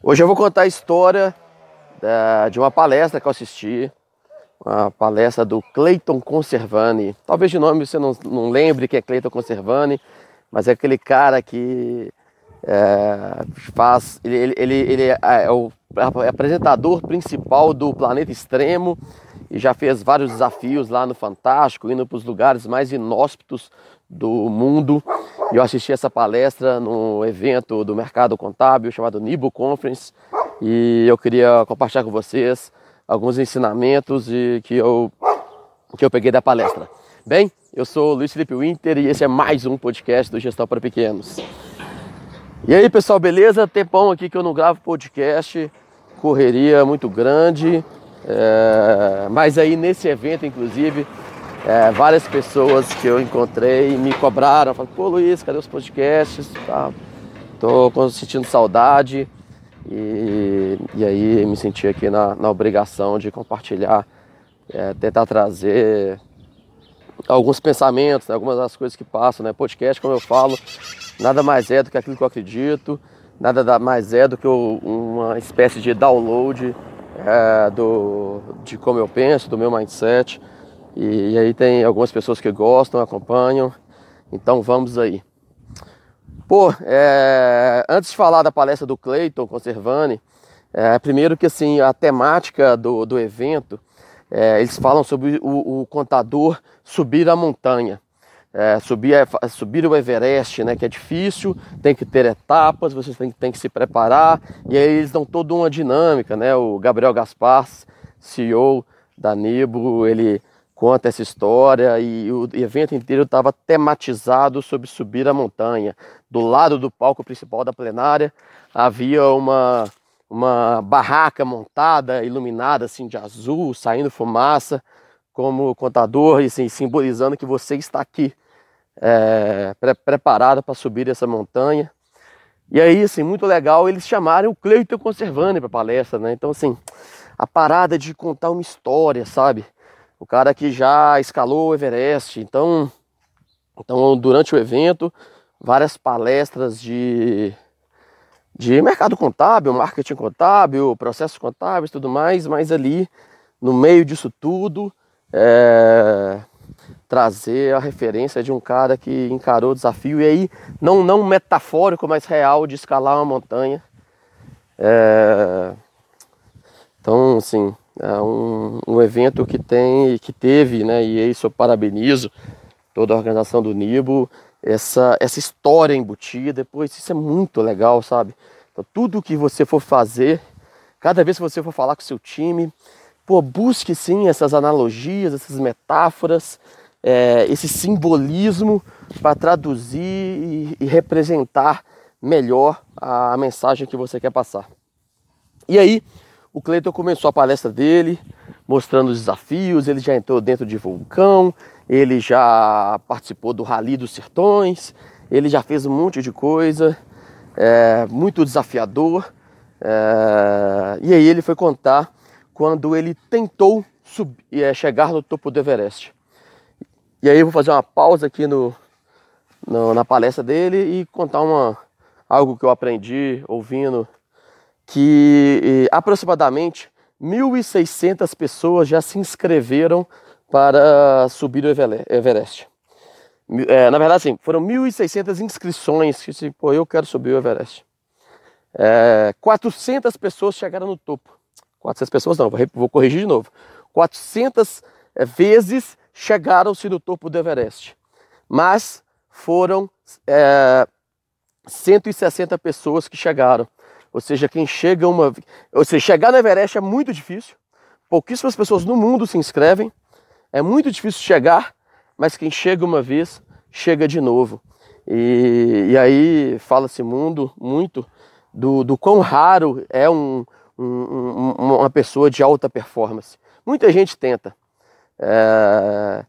Hoje eu vou contar a história é, de uma palestra que eu assisti, uma palestra do Clayton Conservani. Talvez de nome você não, não lembre quem é Clayton Conservani, mas é aquele cara que é, faz. Ele, ele, ele, é, é o apresentador principal do Planeta Extremo e já fez vários desafios lá no Fantástico, indo para os lugares mais inóspitos do mundo. E eu assisti essa palestra no evento do mercado contábil chamado Nibo Conference e eu queria compartilhar com vocês alguns ensinamentos de, que, eu, que eu peguei da palestra. Bem, eu sou Luiz Felipe Winter e esse é mais um podcast do Gestão para Pequenos. E aí pessoal, beleza? Tempão aqui que eu não gravo podcast, correria muito grande, é... mas aí nesse evento, inclusive, é, várias pessoas que eu encontrei me cobraram, falaram, pô Luiz, cadê os podcasts? Tá, tô sentindo saudade. E, e aí me senti aqui na, na obrigação de compartilhar, é, tentar trazer alguns pensamentos, né, algumas das coisas que passam, né? Podcast, como eu falo, nada mais é do que aquilo que eu acredito, nada mais é do que uma espécie de download é, do, de como eu penso, do meu mindset. E, e aí tem algumas pessoas que gostam, acompanham. Então vamos aí. Pô, é, antes de falar da palestra do Clayton Conservani, é, primeiro que assim, a temática do, do evento, é, eles falam sobre o, o, contador subir a montanha. É, subir, subir o Everest, né, que é difícil, tem que ter etapas, você tem, tem que se preparar, e aí eles dão toda uma dinâmica, né, o Gabriel Gaspar, CEO da Nibro, ele conta essa história e o evento inteiro estava tematizado sobre subir a montanha. Do lado do palco principal da plenária havia uma, uma barraca montada, iluminada assim de azul, saindo fumaça, como contador e assim, simbolizando que você está aqui é, pre preparado para subir essa montanha. E aí, assim, muito legal eles chamaram o Cleiton Conservani para palestra, né? Então, assim, a parada de contar uma história, sabe? o cara que já escalou o Everest. Então, então durante o evento, várias palestras de, de mercado contábil, marketing contábil, processos contábeis tudo mais, mas ali no meio disso tudo, é, trazer a referência de um cara que encarou o desafio e aí não, não metafórico, mas real de escalar uma montanha. É, então, assim, é um, um evento que tem, que teve, né, e isso eu parabenizo toda a organização do Nibo, essa, essa história embutida, depois isso é muito legal, sabe? Então, tudo que você for fazer, cada vez que você for falar com seu time, pô, busque sim essas analogias, essas metáforas, é, esse simbolismo para traduzir e, e, representar melhor a, a mensagem que você quer passar. E aí, o Cleiton começou a palestra dele, mostrando os desafios, ele já entrou dentro de vulcão, ele já participou do Rally dos Sertões, ele já fez um monte de coisa, é, muito desafiador. É, e aí ele foi contar quando ele tentou subir, é, chegar no topo do Everest. E aí eu vou fazer uma pausa aqui no, no, na palestra dele e contar uma, algo que eu aprendi ouvindo que aproximadamente 1.600 pessoas já se inscreveram para subir o Everest. É, na verdade, sim, foram 1.600 inscrições que, pô, eu quero subir o Everest. É, 400 pessoas chegaram no topo. 400 pessoas não, vou corrigir de novo. 400 é, vezes chegaram-se no topo do Everest. Mas foram é, 160 pessoas que chegaram. Ou seja, quem chega uma. Ou seja, chegar no Everest é muito difícil. Pouquíssimas pessoas no mundo se inscrevem. É muito difícil chegar, mas quem chega uma vez, chega de novo. E, e aí fala-se mundo muito do, do quão raro é um, um, uma pessoa de alta performance. Muita gente tenta. É,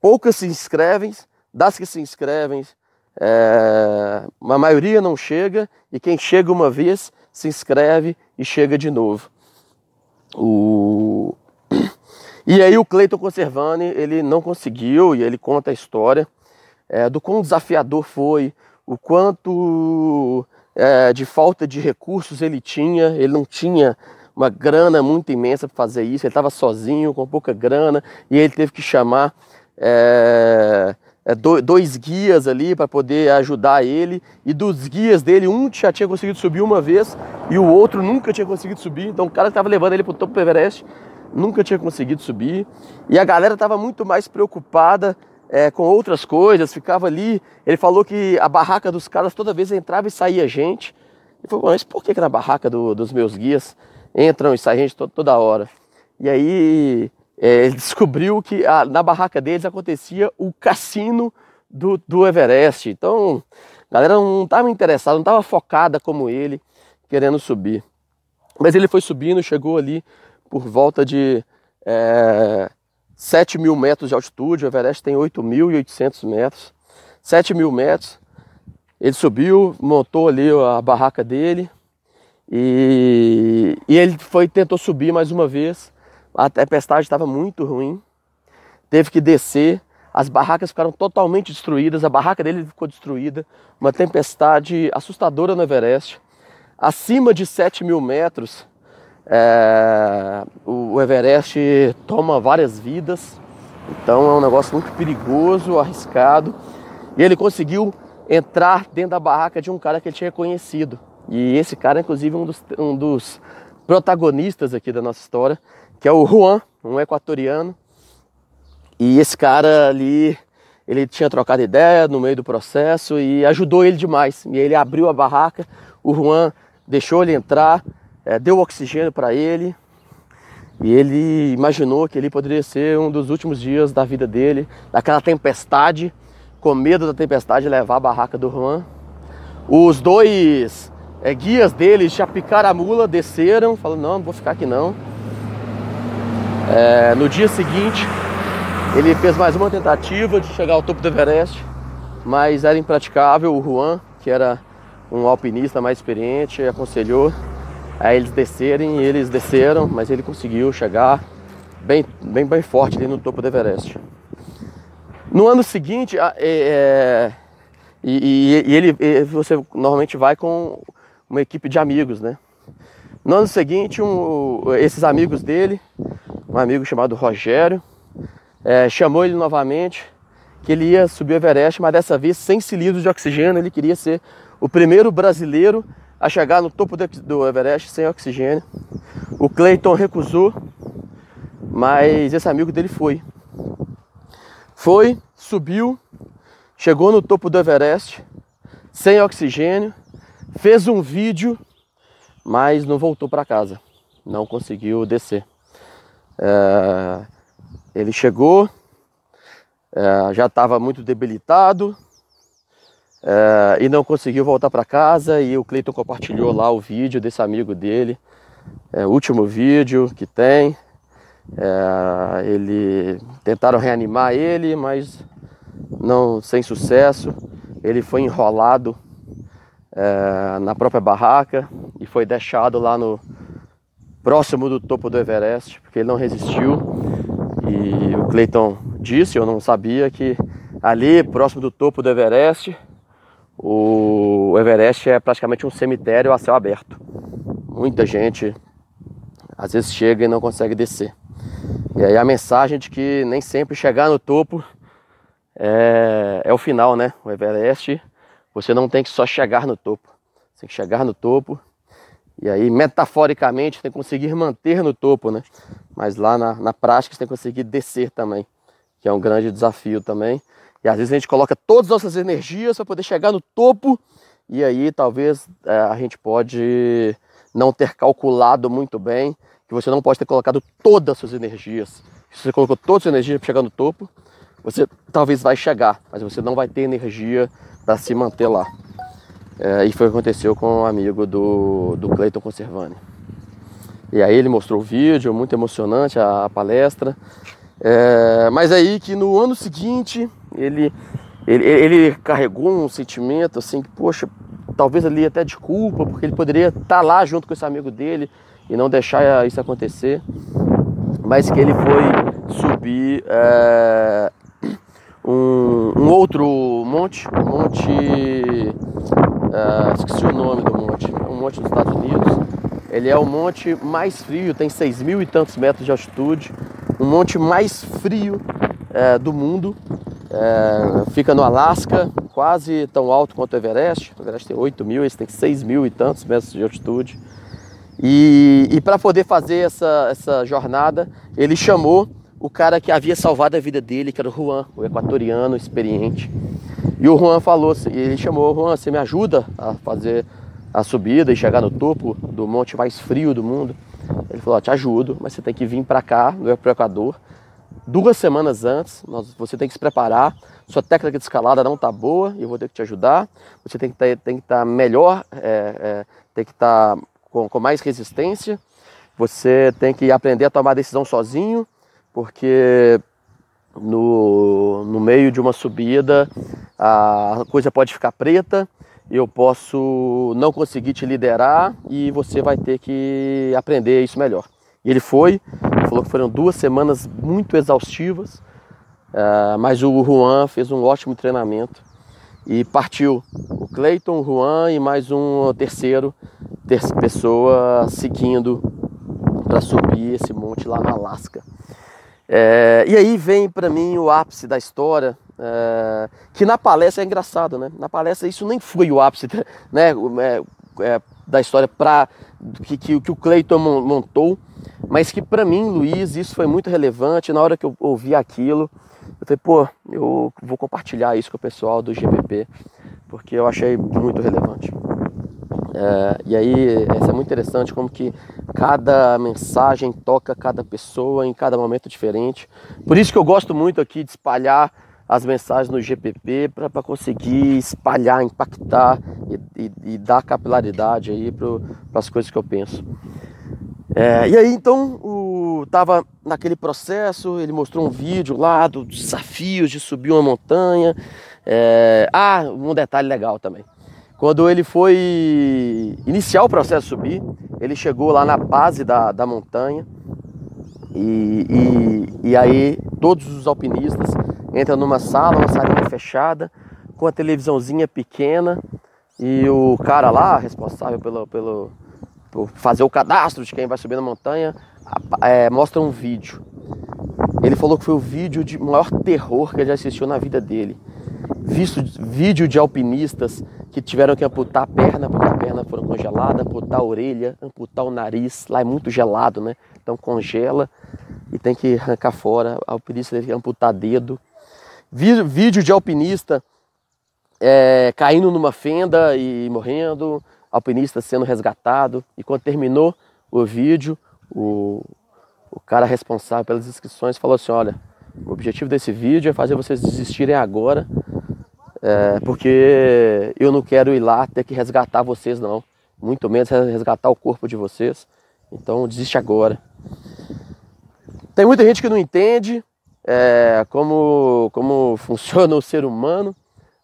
poucas se inscrevem, das que se inscrevem, é, a maioria não chega e quem chega uma vez se inscreve e chega de novo. O... E aí o Cleiton Conservani ele não conseguiu e ele conta a história é, do quão desafiador foi, o quanto é, de falta de recursos ele tinha, ele não tinha uma grana muito imensa para fazer isso, ele estava sozinho, com pouca grana, e ele teve que chamar é, é, dois guias ali para poder ajudar ele, e dos guias dele, um já tinha conseguido subir uma vez e o outro nunca tinha conseguido subir, então o cara que estava levando ele para o topo do Everest nunca tinha conseguido subir, e a galera estava muito mais preocupada é, com outras coisas, ficava ali. Ele falou que a barraca dos caras toda vez entrava e saía gente. Ele falou, mas por que, que na barraca do, dos meus guias entram e saem gente toda, toda hora? E aí é, ele descobriu que a, na barraca deles acontecia o cassino do, do Everest. Então a galera não estava interessada, não estava focada como ele, querendo subir. Mas ele foi subindo, chegou ali por volta de é, 7 mil metros de altitude, o Everest tem 8.800 metros, 7 mil metros. Ele subiu, montou ali a barraca dele e, e ele foi tentou subir mais uma vez. A tempestade estava muito ruim, teve que descer. As barracas ficaram totalmente destruídas, a barraca dele ficou destruída. Uma tempestade assustadora no Everest. Acima de 7 mil metros, é, o Everest toma várias vidas, então é um negócio muito perigoso, arriscado. E ele conseguiu entrar dentro da barraca de um cara que ele tinha conhecido. E esse cara, inclusive, um dos, um dos protagonistas aqui da nossa história, que é o Juan, um equatoriano. E esse cara ali, ele tinha trocado ideia no meio do processo e ajudou ele demais. E ele abriu a barraca, o Juan deixou ele entrar, é, deu oxigênio para ele e ele imaginou que ele poderia ser um dos últimos dias da vida dele, daquela tempestade, com medo da tempestade levar a barraca do Juan. Os dois é, guias dele já picaram a mula, desceram, falando: Não, não vou ficar aqui não. É, no dia seguinte, ele fez mais uma tentativa de chegar ao topo do Everest, mas era impraticável. O Juan, que era um alpinista mais experiente, aconselhou a eles descerem e eles desceram, mas ele conseguiu chegar bem, bem, bem forte ali no topo do Everest. No ano seguinte, é, é, e, e, ele, e você normalmente vai com uma equipe de amigos, né? No ano seguinte, um, esses amigos dele, um amigo chamado Rogério, é, chamou ele novamente que ele ia subir o Everest, mas dessa vez sem cilindros de oxigênio. Ele queria ser o primeiro brasileiro a chegar no topo do Everest sem oxigênio. O Clayton recusou, mas esse amigo dele foi. Foi, subiu, chegou no topo do Everest sem oxigênio, fez um vídeo, mas não voltou para casa, não conseguiu descer. É, ele chegou, é, já estava muito debilitado, é, e não conseguiu voltar para casa e o Cleiton compartilhou lá o vídeo desse amigo dele, é, o último vídeo que tem. É, ele tentaram reanimar ele, mas não sem sucesso. Ele foi enrolado é, na própria barraca e foi deixado lá no próximo do topo do Everest, porque ele não resistiu. E o Cleiton disse, eu não sabia, que ali próximo do topo do Everest o Everest é praticamente um cemitério a céu aberto. Muita gente às vezes chega e não consegue descer. E aí a mensagem de que nem sempre chegar no topo é, é o final, né? O Everest, você não tem que só chegar no topo. Você tem que chegar no topo e aí, metaforicamente, tem que conseguir manter no topo, né? Mas lá na, na prática, você tem que conseguir descer também, que é um grande desafio também. E às vezes a gente coloca todas as nossas energias para poder chegar no topo e aí talvez é, a gente pode não ter calculado muito bem que você não pode ter colocado todas as suas energias. Se você colocou todas as suas energias para chegar no topo, você talvez vai chegar, mas você não vai ter energia para se manter lá. É, e foi o que aconteceu com um amigo do, do Clayton Conservani. E aí ele mostrou o vídeo, muito emocionante a, a palestra. É, mas aí que no ano seguinte ele, ele, ele carregou um sentimento assim que, poxa, talvez ali até de culpa, porque ele poderia estar tá lá junto com esse amigo dele e não deixar isso acontecer. Mas que ele foi subir é, um, um, outro monte, um monte uh, esqueci o nome do monte, é um monte dos Estados Unidos. Ele é o monte mais frio, tem 6 mil e tantos metros de altitude, um monte mais frio uh, do mundo. Uh, fica no Alasca, quase tão alto quanto o Everest. O Everest tem 8 mil, esse tem 6 mil e tantos metros de altitude. E, e para poder fazer essa, essa jornada, ele chamou o cara que havia salvado a vida dele, que era o Juan, o equatoriano experiente. E o Juan falou, ele chamou, Juan, você me ajuda a fazer a subida e chegar no topo do monte mais frio do mundo? Ele falou, te ajudo, mas você tem que vir para cá, no Equador, duas semanas antes, nós, você tem que se preparar, sua técnica de escalada não está boa eu vou ter que te ajudar, você tem que tá, estar tá melhor, é, é, tem que estar tá com, com mais resistência, você tem que aprender a tomar decisão sozinho, porque no, no meio de uma subida a coisa pode ficar preta, eu posso não conseguir te liderar e você vai ter que aprender isso melhor. E ele foi, falou que foram duas semanas muito exaustivas, uh, mas o Juan fez um ótimo treinamento e partiu. O Cleiton, o Juan e mais um terceiro ter pessoa seguindo para subir esse monte lá no Alasca. É, e aí vem para mim o ápice da história, é, que na palestra é engraçado, né? Na palestra isso nem foi o ápice, né? É, é, da história para que, que, que, o Cleiton montou, mas que para mim, Luiz, isso foi muito relevante. Na hora que eu ouvi aquilo, eu falei, pô, eu vou compartilhar isso com o pessoal do GPP, porque eu achei muito relevante. É, e aí, isso é muito interessante como que cada mensagem toca cada pessoa em cada momento diferente. Por isso que eu gosto muito aqui de espalhar as mensagens no GPP para conseguir espalhar, impactar e, e, e dar capilaridade aí para as coisas que eu penso. É, e aí então o, tava naquele processo, ele mostrou um vídeo lá dos desafios de subir uma montanha. É, ah, um detalhe legal também. Quando ele foi iniciar o processo de subir, ele chegou lá na base da, da montanha e, e, e aí todos os alpinistas entram numa sala, uma salinha fechada, com a televisãozinha pequena e o cara lá, responsável pelo, pelo, fazer o cadastro de quem vai subir na montanha, é, mostra um vídeo. Ele falou que foi o vídeo de maior terror que ele já assistiu na vida dele. Visto vídeo de alpinistas que tiveram que amputar a perna porque a perna foram congelada, amputar a orelha, amputar o nariz. Lá é muito gelado, né? Então congela e tem que arrancar fora. Alpinista tem que amputar dedo. Vídeo de alpinista é, caindo numa fenda e morrendo alpinista sendo resgatado. E quando terminou o vídeo, o, o cara responsável pelas inscrições falou assim: Olha, o objetivo desse vídeo é fazer vocês desistirem agora, é, porque eu não quero ir lá ter que resgatar vocês, não. Muito menos resgatar o corpo de vocês. Então desiste agora. Tem muita gente que não entende é, como, como funciona o ser humano,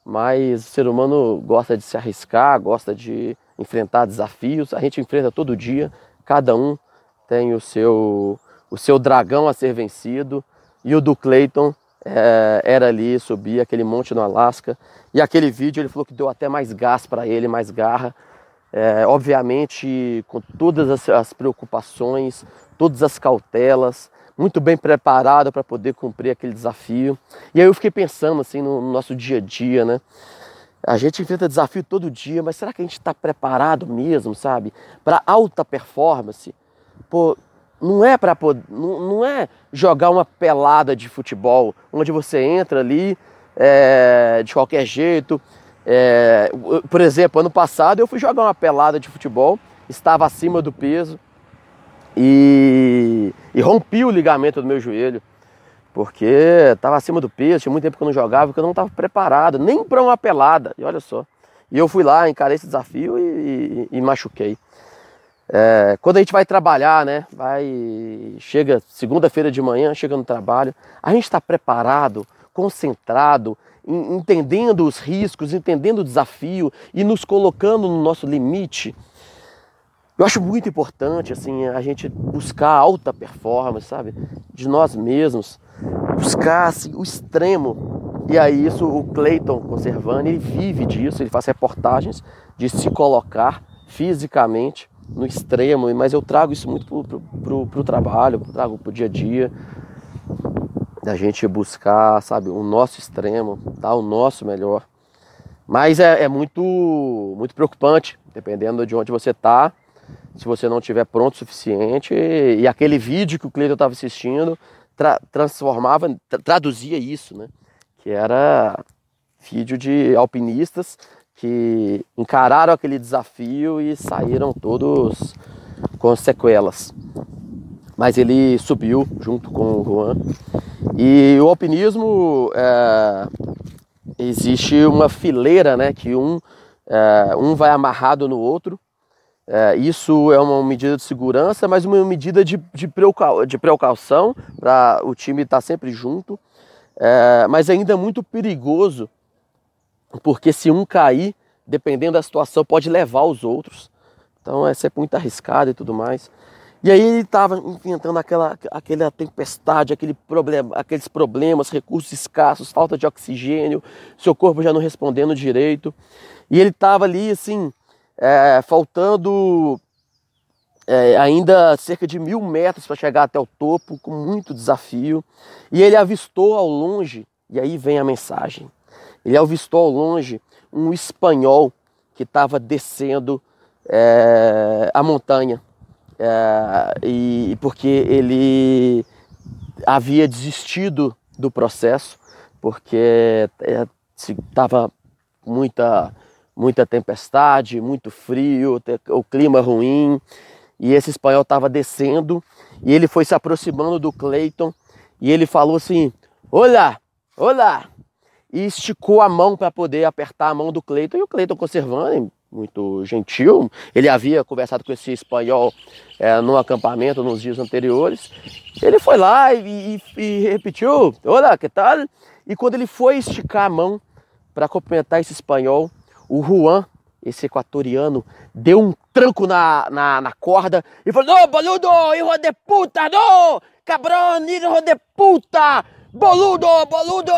mas o ser humano gosta de se arriscar, gosta de enfrentar desafios. A gente enfrenta todo dia, cada um tem o seu, o seu dragão a ser vencido. E o do Clayton é, era ali, subir aquele monte no Alasca. E aquele vídeo ele falou que deu até mais gás para ele, mais garra. É, obviamente, com todas as, as preocupações, todas as cautelas, muito bem preparado para poder cumprir aquele desafio. E aí eu fiquei pensando assim no, no nosso dia a dia, né? A gente enfrenta desafio todo dia, mas será que a gente está preparado mesmo, sabe? Para alta performance? Pô, não é para não, não é jogar uma pelada de futebol, onde você entra ali é, de qualquer jeito. É, por exemplo, ano passado eu fui jogar uma pelada de futebol, estava acima do peso e, e rompi o ligamento do meu joelho porque estava acima do peso, tinha muito tempo que eu não jogava, porque eu não estava preparado, nem para uma pelada, e olha só. E eu fui lá, encarei esse desafio e, e, e machuquei. É, quando a gente vai trabalhar, né, vai, chega segunda-feira de manhã, chega no trabalho, a gente está preparado, concentrado, entendendo os riscos, entendendo o desafio e nos colocando no nosso limite. Eu acho muito importante assim a gente buscar alta performance, sabe, de nós mesmos, buscar assim, o extremo. E aí isso, o Clayton Conservani, ele vive disso, ele faz reportagens de se colocar fisicamente no extremo, mas eu trago isso muito pro, trabalho, trago pro dia a dia, da gente buscar, sabe, o nosso extremo, dar o nosso melhor. Mas é, é muito, muito preocupante, dependendo de onde você está, se você não estiver pronto o suficiente. E, e aquele vídeo que o Cleiton estava assistindo tra transformava, tra traduzia isso, né? Que era vídeo de alpinistas que encararam aquele desafio e saíram todos com sequelas. Mas ele subiu junto com o Juan. E o alpinismo é, existe uma fileira, né? Que um, é, um vai amarrado no outro. É, isso é uma medida de segurança, mas uma medida de, de, de precaução para o time estar tá sempre junto. É, mas ainda é muito perigoso, porque se um cair, dependendo da situação, pode levar os outros. Então é sempre muito arriscado e tudo mais. E aí ele estava enfrentando aquela, aquela tempestade, aquele problema, aqueles problemas, recursos escassos, falta de oxigênio, seu corpo já não respondendo direito. E ele estava ali assim, é, faltando é, ainda cerca de mil metros para chegar até o topo, com muito desafio. E ele avistou ao longe, e aí vem a mensagem. Ele avistou ao longe um espanhol que estava descendo é, a montanha é, e porque ele havia desistido do processo porque estava é, muita muita tempestade, muito frio, o clima ruim e esse espanhol estava descendo e ele foi se aproximando do Clayton e ele falou assim: Olá, olá! E esticou a mão para poder apertar a mão do Cleiton e o Cleiton conservando, muito gentil. Ele havia conversado com esse espanhol é, no acampamento nos dias anteriores. Ele foi lá e, e, e repetiu: Olá, que tal? E quando ele foi esticar a mão para cumprimentar esse espanhol, o Juan, esse equatoriano, deu um tranco na, na, na corda e falou: Não, boludo, hijo de puta, não! Cabrão, hijo de puta! Boludo, boludo!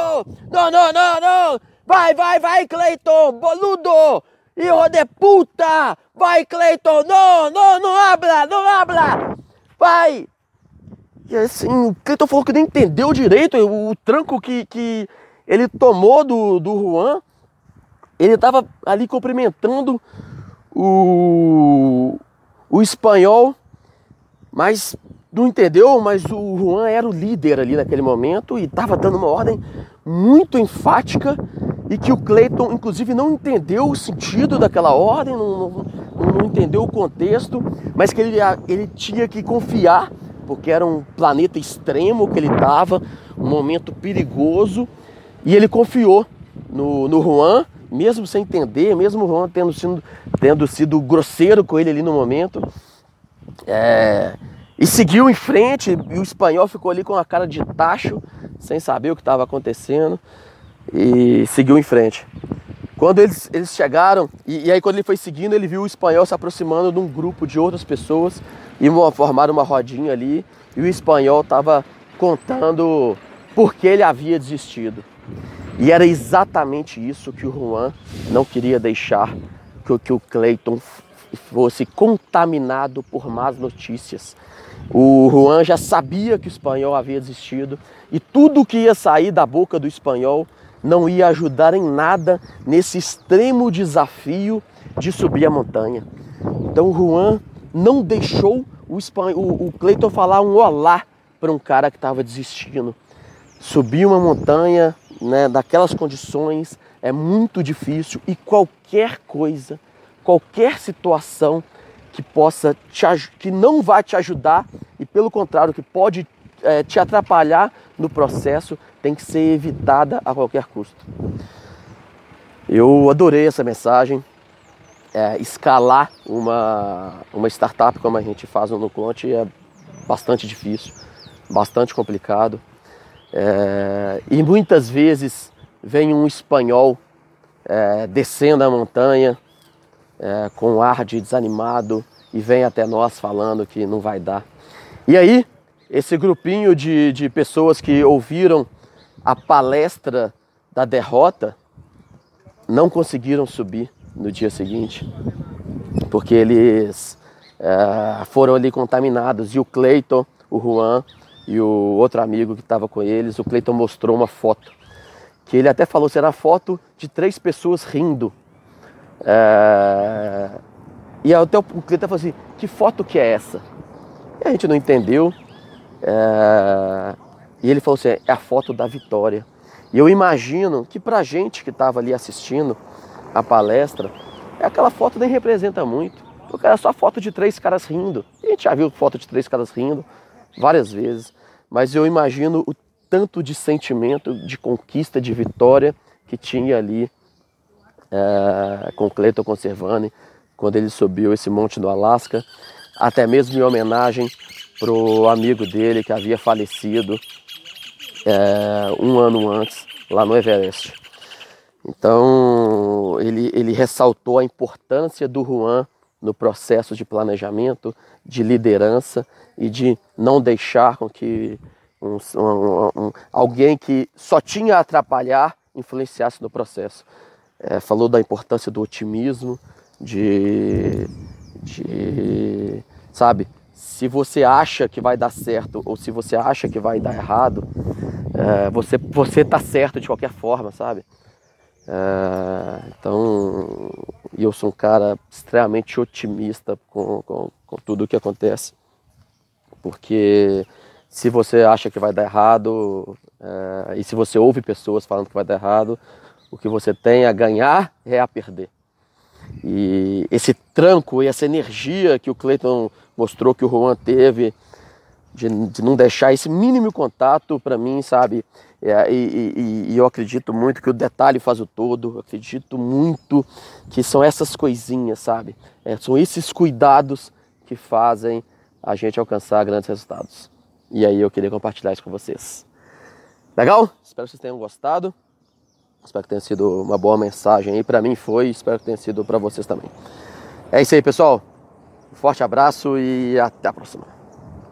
Não, não, não, não! Vai, vai, vai, Cleiton! Boludo! Hijo de puta! Vai, Cleiton! Não, não, não habla, não habla! Vai! E assim, o Cleiton falou que não entendeu direito o, o tranco que, que ele tomou do, do Juan. Ele estava ali cumprimentando o, o espanhol, mas não entendeu, mas o Juan era o líder ali naquele momento e estava dando uma ordem muito enfática e que o Clayton, inclusive, não entendeu o sentido daquela ordem, não, não, não entendeu o contexto, mas que ele, ele tinha que confiar, porque era um planeta extremo que ele estava, um momento perigoso, e ele confiou no, no Juan, mesmo sem entender, mesmo o Juan tendo sido, tendo sido grosseiro com ele ali no momento. É, e seguiu em frente, e o espanhol ficou ali com a cara de tacho, sem saber o que estava acontecendo e seguiu em frente. Quando eles, eles chegaram, e, e, aí quando ele foi seguindo, ele viu o espanhol se aproximando de um grupo de outras pessoas e formaram uma rodinha ali, e o espanhol estava contando por que ele havia desistido. E era exatamente isso que o Juan não queria deixar que, que o Clayton fosse contaminado por más notícias. O Juan já sabia que o espanhol havia desistido e tudo que ia sair da boca do espanhol não ia ajudar em nada nesse extremo desafio de subir a montanha. Então o Juan não deixou o, o, o Cleiton falar um olá para um cara que estava desistindo. Subir uma montanha né, daquelas condições é muito difícil e qualquer coisa, qualquer situação que possa te, que não vai te ajudar e pelo contrário que pode é, te atrapalhar no processo tem que ser evitada a qualquer custo. Eu adorei essa mensagem. É, escalar uma, uma startup como a gente faz no Nuclonte é bastante difícil, bastante complicado. É, e muitas vezes vem um espanhol é, descendo a montanha é, com um ar de desanimado e vem até nós falando que não vai dar. E aí esse grupinho de, de pessoas que ouviram a palestra da derrota não conseguiram subir no dia seguinte, porque eles é, foram ali contaminados. E o Cleiton, o Juan e o outro amigo que estava com eles, o Cleiton mostrou uma foto, que ele até falou será foto de três pessoas rindo. É, e até o Cleiton falou assim, que foto que é essa? E a gente não entendeu. É, e ele falou assim, é a foto da vitória. E eu imagino que pra gente que estava ali assistindo a palestra, aquela foto nem representa muito. Porque era só foto de três caras rindo. A gente já viu foto de três caras rindo várias vezes. Mas eu imagino o tanto de sentimento, de conquista, de vitória que tinha ali é, com Cleiton Conservani quando ele subiu esse monte do Alasca, até mesmo em homenagem pro amigo dele que havia falecido é, um ano antes, lá no Everest. Então, ele, ele ressaltou a importância do Juan no processo de planejamento, de liderança e de não deixar com que um, um, um, alguém que só tinha a atrapalhar influenciasse no processo. É, falou da importância do otimismo, de, de, sabe, se você acha que vai dar certo ou se você acha que vai dar errado, é, você você tá certo de qualquer forma, sabe? É, então, eu sou um cara extremamente otimista com, com, com tudo o que acontece, porque se você acha que vai dar errado é, e se você ouve pessoas falando que vai dar errado, o que você tem a ganhar é a perder. E esse tranco e essa energia que o Cleiton mostrou que o Juan teve de, de não deixar esse mínimo contato para mim, sabe? É, e, e, e, eu acredito muito que o detalhe faz o todo. Eu acredito muito que são essas coisinhas, sabe? É, são esses cuidados que fazem a gente alcançar grandes resultados. E aí eu queria compartilhar isso com vocês. Legal? Espero que vocês tenham gostado. Espero que tenha sido uma boa mensagem aí. Para mim foi, espero que tenha sido para vocês também. É isso aí, pessoal. Um forte abraço e até a próxima.